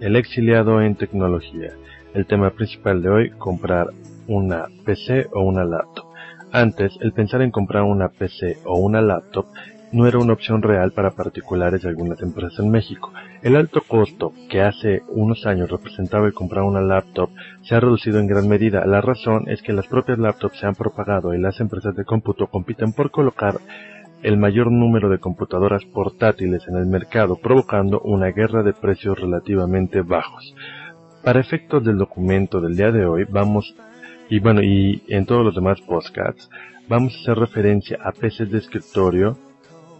el exiliado en tecnología. El tema principal de hoy, comprar una PC o una laptop. Antes, el pensar en comprar una PC o una laptop no era una opción real para particulares de algunas empresas en México. El alto costo que hace unos años representaba el comprar una laptop se ha reducido en gran medida. La razón es que las propias laptops se han propagado y las empresas de cómputo compiten por colocar el mayor número de computadoras portátiles en el mercado, provocando una guerra de precios relativamente bajos. Para efectos del documento del día de hoy, vamos, y bueno, y en todos los demás podcasts, vamos a hacer referencia a PCs de escritorio,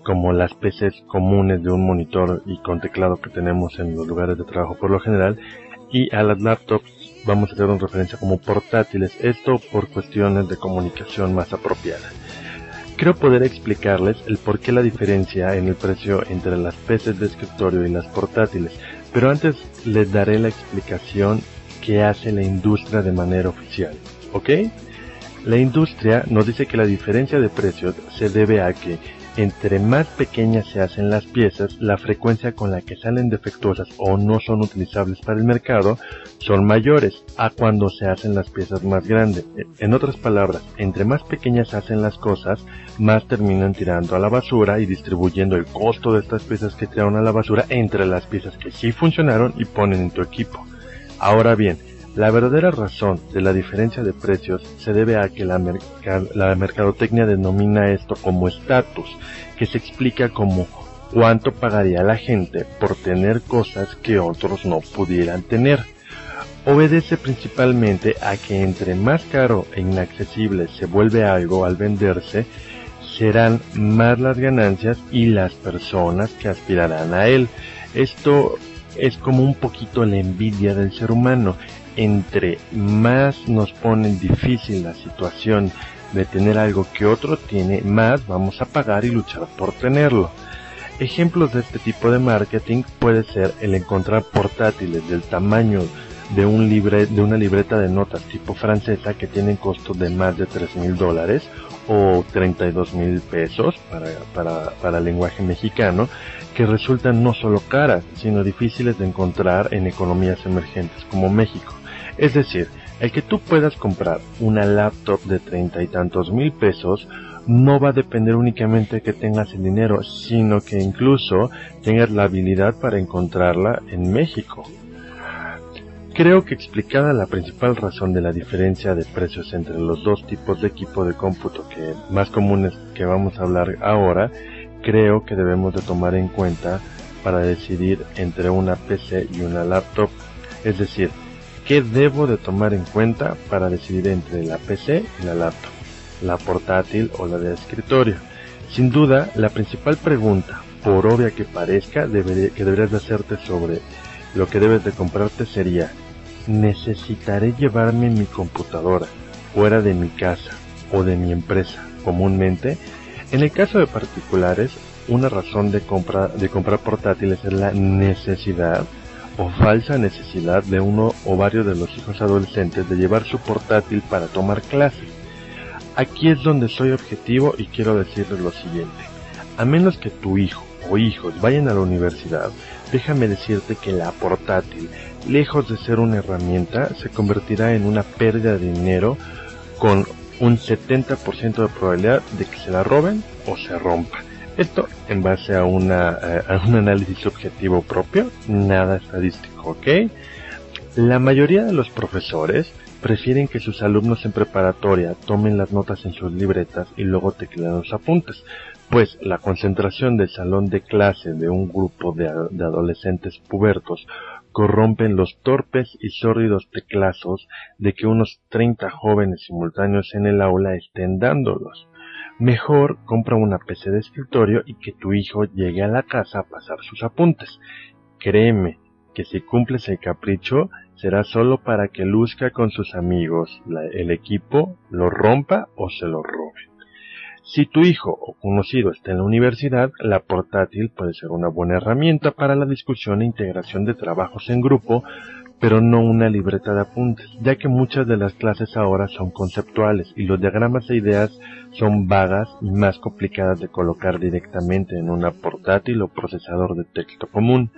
como las PCs comunes de un monitor y con teclado que tenemos en los lugares de trabajo por lo general, y a las laptops vamos a hacer una referencia como portátiles, esto por cuestiones de comunicación más apropiada. Creo poder explicarles el por qué la diferencia en el precio entre las PCs de escritorio y las portátiles, pero antes les daré la explicación que hace la industria de manera oficial, ¿ok? La industria nos dice que la diferencia de precios se debe a que entre más pequeñas se hacen las piezas, la frecuencia con la que salen defectuosas o no son utilizables para el mercado son mayores a cuando se hacen las piezas más grandes. En otras palabras, entre más pequeñas se hacen las cosas, más terminan tirando a la basura y distribuyendo el costo de estas piezas que tiraron a la basura entre las piezas que sí funcionaron y ponen en tu equipo. Ahora bien, la verdadera razón de la diferencia de precios se debe a que la, mercadotecnia denomina esto como estatus, que se explica como cuánto pagaría la gente por tener cosas que otros no pudieran tener. Obedece principalmente a que entre más caro e inaccesible se vuelve algo al venderse, serán más las ganancias y las personas que aspirarán a él. Esto es como un poquito la envidia del ser humano entre más nos ponen difícil la situación de tener algo que otro tiene, más vamos a pagar y luchar por tenerlo. Ejemplos de este tipo de marketing puede ser el encontrar portátiles del tamaño de, una libreta de notas tipo francesa que tienen costos de más de 3 mil dólares o 32 mil pesos para, para el lenguaje mexicano que resultan no solo caras, sino difíciles de encontrar en economías emergentes como México. Es decir, el que tú puedas comprar una laptop de treinta y tantos mil pesos no va a depender únicamente que tengas el dinero, sino que incluso tengas la habilidad para encontrarla en México. Creo que explicada la principal razón de la diferencia de precios entre los dos tipos de equipo de cómputo que más comunes que vamos a hablar ahora, creo que debemos de tomar en cuenta para decidir entre una PC y una laptop. Es decir, ¿Qué debo de tomar en cuenta para decidir entre la PC y la laptop, la portátil o la de escritorio? Sin duda, la principal pregunta, por obvia que parezca, que deberías de hacerte sobre lo que debes de comprarte sería, ¿necesitaré llevarme mi computadora fuera de mi casa o de mi empresa comúnmente? En el caso de particulares, una razón de, compra, de comprar portátiles es la necesidad o falsa necesidad de uno o varios de los hijos adolescentes de llevar su portátil para tomar clases. Aquí es donde soy objetivo y quiero decirles lo siguiente. A menos que tu hijo o hijos vayan a la universidad, déjame decirte que la portátil, lejos de ser una herramienta, se convertirá en una pérdida de dinero con un 70% de probabilidad de que se la roben o se rompa. Esto en base a, una, eh, a un análisis objetivo propio, nada estadístico, ¿ok? La mayoría de los profesores prefieren que sus alumnos en preparatoria tomen las notas en sus libretas y luego tecleen los apuntes, pues la concentración del salón de clase de un grupo de, de, adolescentes pubertos corrompen los torpes y sórdidos teclazos de que unos 30 jóvenes simultáneos en el aula estén dándolos. Mejor compra una PC de escritorio y que tu hijo llegue a la casa a pasar sus apuntes. Créeme que si cumples el capricho será solo para que luzca con sus amigos, el equipo lo rompa o se lo robe. Si tu hijo o conocido está en la universidad, la portátil puede ser una buena herramienta para la discusión e integración de trabajos en grupo pero no una libreta de apuntes, ya que muchas de las clases ahora son conceptuales y los diagramas de ideas son vagas y más complicadas de colocar directamente en una portátil o procesador de texto común.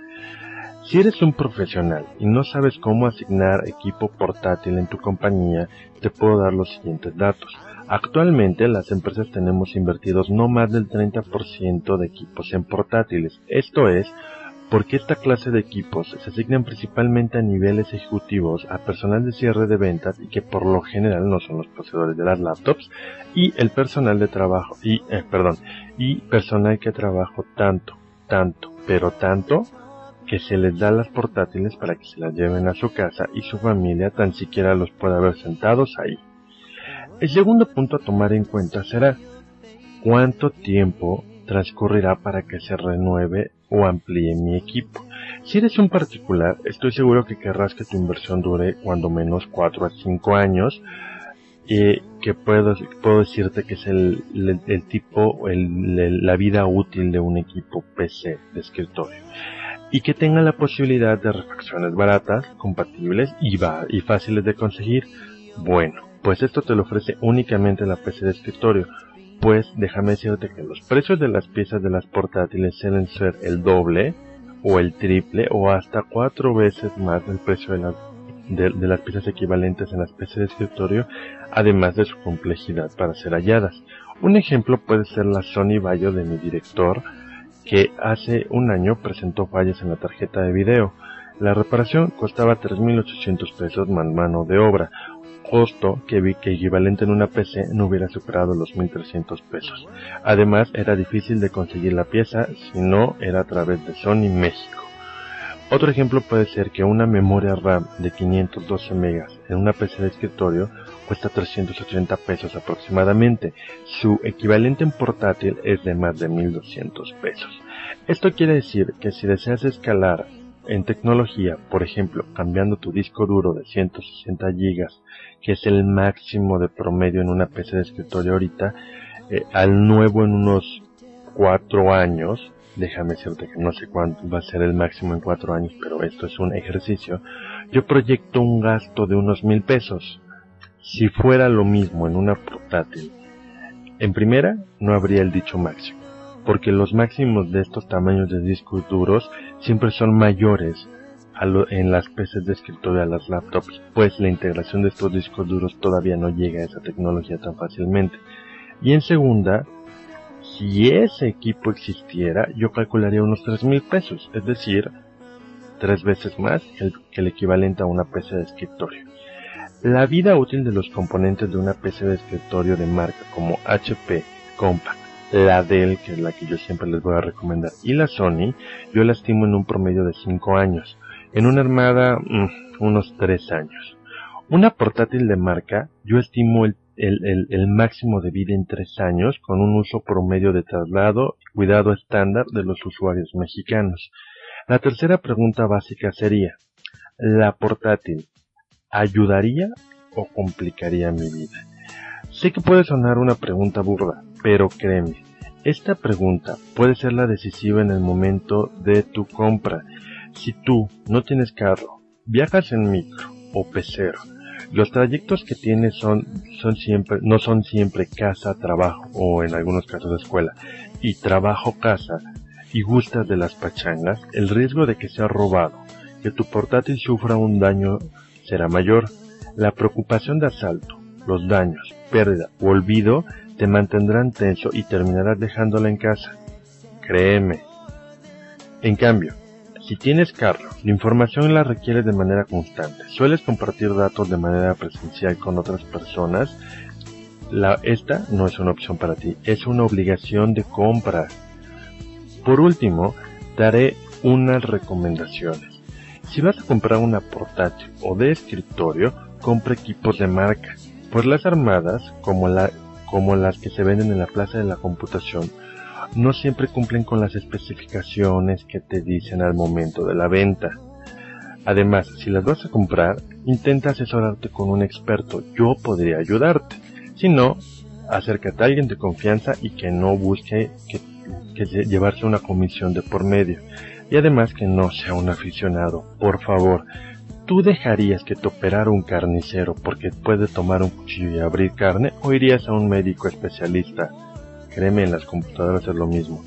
Si eres un profesional y no sabes cómo asignar equipo portátil en tu compañía, te puedo dar los siguientes datos. Actualmente las empresas tenemos invertidos no más del 30% de equipos en portátiles. Esto es porque esta clase de equipos se asignan principalmente a niveles ejecutivos, a personal de cierre de ventas y que por lo general no son los poseedores de las laptops y el personal de trabajo y eh, perdón y personal que trabaja tanto, tanto, pero tanto que se les da las portátiles para que se las lleven a su casa y su familia tan siquiera los pueda ver sentados ahí. El segundo punto a tomar en cuenta será cuánto tiempo transcurrirá para que se renueve o amplíe mi equipo. Si eres un particular, estoy seguro que querrás que tu inversión dure cuando menos 4 a 5 años y que puedo, puedo decirte que es el, el, tipo, el, la vida útil de un equipo PC de escritorio y que tenga la posibilidad de refacciones baratas, compatibles y, fáciles de conseguir. Bueno, pues esto te lo ofrece únicamente la PC de escritorio, pues déjame decirte que los precios de las piezas de las portátiles suelen ser el doble o el triple o hasta cuatro veces más del precio de, de, las piezas equivalentes en las PCs de escritorio, además de su complejidad para ser halladas. Un ejemplo puede ser la Sony Vaio de mi director, que hace un año presentó fallas en la tarjeta de video. La reparación costaba 3.800 pesos más mano de obra, costo que vi que equivalente en una PC no hubiera superado los 1300 pesos. Además, era difícil de conseguir la pieza si no era a través de Sony México. Otro ejemplo puede ser que una memoria RAM de 512 megas en una PC de escritorio cuesta 380 pesos aproximadamente. Su equivalente en portátil es de más de 1200 pesos. Esto quiere decir que si deseas escalar en tecnología, por ejemplo, cambiando tu disco duro de 160 GB, que es el máximo de promedio en una PC de escritorio ahorita, eh, al nuevo en unos 4 años, déjame decirte que no sé cuánto va a ser el máximo en 4 años, pero esto es un ejercicio, yo proyecto un gasto de unos mil pesos. Si fuera lo mismo en una portátil, en primera no habría el dicho máximo porque los máximos de estos tamaños de discos duros siempre son mayores en las PCs de escritorio a las laptops, pues la integración de estos discos duros todavía no llega a esa tecnología tan fácilmente. Y en segunda, si ese equipo existiera, yo calcularía unos tres mil pesos, es decir, tres veces más que el, que el equivalente a una PC de escritorio. La vida útil de los componentes de una PC de escritorio de marca como HP, Compaq, la Dell, que es la que yo siempre les voy a recomendar, y la Sony, yo la estimo en un promedio de 5 años. En una armada, mm, unos 3 años. Una portátil de marca, yo estimo el, máximo de vida en 3 años con un uso promedio de traslado y cuidado estándar de los usuarios mexicanos. La tercera pregunta básica sería, ¿la portátil ayudaría o complicaría mi vida? Sé que puede sonar una pregunta burda, pero créeme, esta pregunta puede ser la decisiva en el momento de tu compra. Si tú no tienes carro, viajas en micro o pecero, los trayectos que tienes son, son siempre, no son siempre casa, trabajo o en algunos casos escuela, y trabajo, casa, y gustas de las pachangas, el riesgo de que sea robado, que tu portátil sufra un daño será mayor. La preocupación de asalto, los daños, pérdida o olvido te mantendrán tenso y terminarás dejándola en casa. Créeme. En cambio, si tienes carro, la información la requieres de manera constante. Sueles compartir datos de manera presencial con otras personas. La, esta no es una opción para ti, es una obligación de compra. Por último, daré unas recomendaciones. Si vas a comprar una portátil o de escritorio, compra equipos de marca, pues las armadas, como la como las que se venden en la plaza de la computación, no siempre cumplen con las especificaciones que te dicen al momento de la venta. Además, si las vas a comprar, intenta asesorarte con un experto. Yo podría ayudarte. Si no, acércate a alguien de confianza y que no busque que, que llevarse una comisión de por medio. Y además que no sea un aficionado. Por favor, ¿Tú dejarías que te operara un carnicero porque puede tomar un cuchillo y abrir carne o irías a un médico especialista? Créeme, en las computadoras es lo mismo.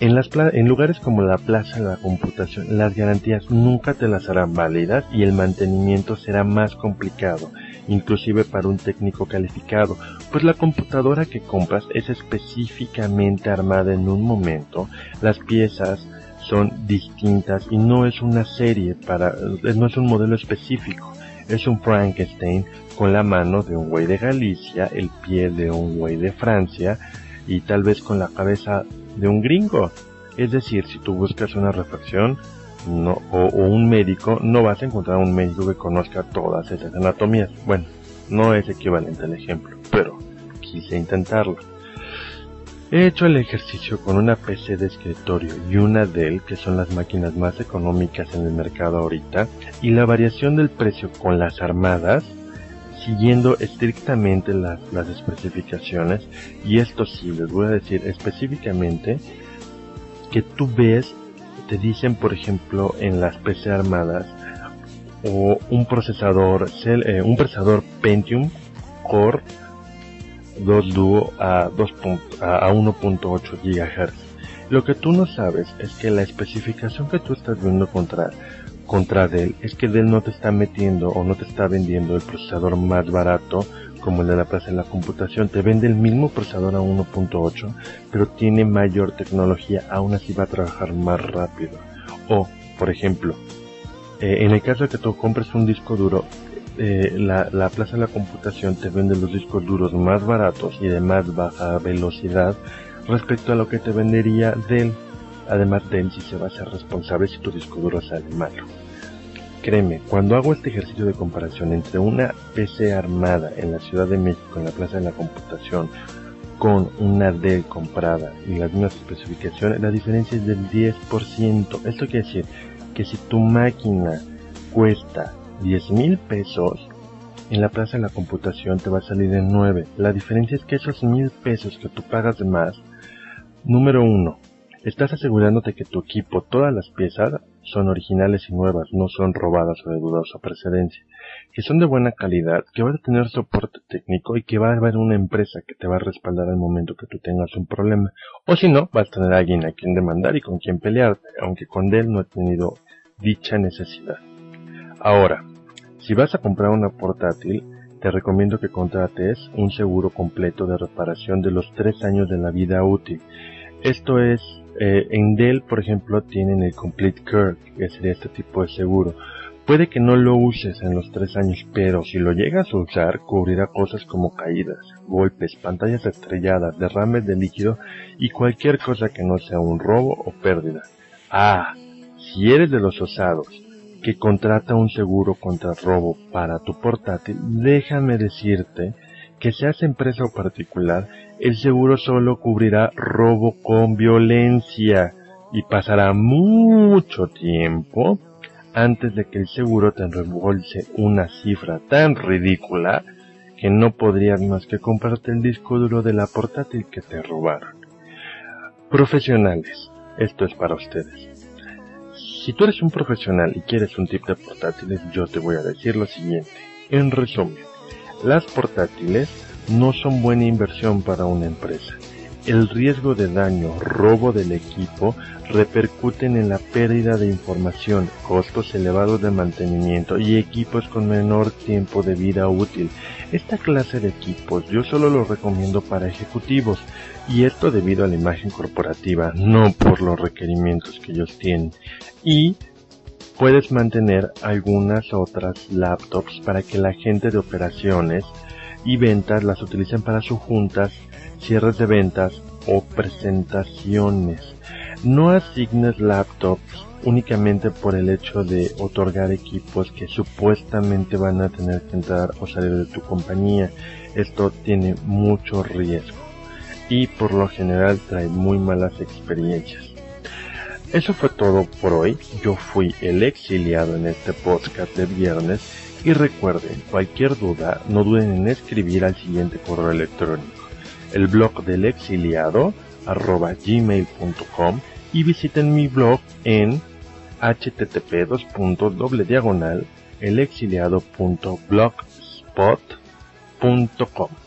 En, las en lugares como la plaza de la computación, las garantías nunca te las harán válidas y el mantenimiento será más complicado, inclusive para un técnico calificado, pues la computadora que compras es específicamente armada en un momento, las piezas son distintas y no es una serie para, no es un modelo específico, es un Frankenstein con la mano de un güey de Galicia, el pie de un güey de Francia y tal vez con la cabeza de un gringo. Es decir, si tú buscas una refacción no, o, un médico, no vas a encontrar un médico que conozca todas esas anatomías. Bueno, no es equivalente al ejemplo, pero quise intentarlo. He hecho el ejercicio con una PC de escritorio y una Dell, que son las máquinas más económicas en el mercado ahorita, y la variación del precio con las armadas, siguiendo estrictamente las, las especificaciones, y esto sí, les voy a decir específicamente que tú ves, te dicen por ejemplo en las PC armadas, o un procesador, eh, un procesador Pentium Core 2 Duo a, 2 a 1.8 GHz. Lo que tú no sabes es que la especificación que tú estás viendo contra, contra Dell es que Dell no te está metiendo o no te está vendiendo el procesador más barato como el de la plaza de la computación. Te vende el mismo procesador a 1.8, pero tiene mayor tecnología, aún así va a trabajar más rápido. O, por ejemplo, eh, en el caso de que tú compres un disco duro, eh, la, la, plaza de la computación te vende los discos duros más baratos y de más baja velocidad respecto a lo que te vendería Dell. Además, Dell sí se va a ser responsable si tu disco duro sale malo. Créeme, cuando hago este ejercicio de comparación entre una PC armada en la Ciudad de México, en la Plaza de la Computación, con una Dell comprada y las mismas especificaciones, la diferencia es del 10%. Esto quiere decir que si tu máquina cuesta 10 mil pesos, en la plaza de la computación te va a salir en 9. La diferencia es que esos mil pesos que tú pagas de más, número uno, estás asegurándote que tu equipo, todas las piezas, son originales y nuevas, no son robadas o de dudosa precedencia, que son de buena calidad, que vas a tener soporte técnico y que va a haber una empresa que te va a respaldar al momento que tú tengas un problema. O si no, vas a tener a alguien a quien demandar y con quien pelear, aunque con él no he tenido dicha necesidad. Ahora, si vas a comprar una portátil, te recomiendo que contrates un seguro completo de reparación de los tres años de la vida útil. Esto es, eh, en Dell, por ejemplo, tienen el Complete Care, que sería este tipo de seguro. Puede que no lo uses en los tres años, pero si lo llegas a usar, cubrirá cosas como caídas, golpes, pantallas estrelladas, derrames de líquido y cualquier cosa que no sea un robo o pérdida. Ah, si eres de los osados que contrata un seguro contra robo para tu portátil, déjame decirte que seas empresa o particular, el seguro solo cubrirá robo con violencia y pasará mucho tiempo antes de que el seguro te reembolse una cifra tan ridícula que no podrías más que comprarte el disco duro de la portátil que te robaron. Profesionales, esto es para ustedes. Si tú eres un profesional y quieres un tip de portátiles, yo te voy a decir lo siguiente. En resumen, las portátiles no son buena inversión para una empresa. El riesgo de daño, robo del equipo, repercuten en la pérdida de información, costos elevados de mantenimiento y equipos con menor tiempo de vida útil. Esta clase de equipos yo solo los recomiendo para ejecutivos y esto debido a la imagen corporativa, no por los requerimientos que ellos tienen. Y puedes mantener algunas otras laptops para que la gente de operaciones y ventas las utilicen para sus juntas, cierres de ventas o presentaciones. No asignes laptops únicamente por el hecho de otorgar equipos que supuestamente van a tener que entrar o salir de tu compañía. Esto tiene mucho riesgo y por lo general trae muy malas experiencias. Eso fue todo por hoy. Yo fui el exiliado en este podcast de viernes y recuerden, cualquier duda, no duden en escribir al siguiente correo electrónico, el blog del exiliado arroba gmail.com y visiten mi blog en http doble diagonal elexiliado.blogspot.com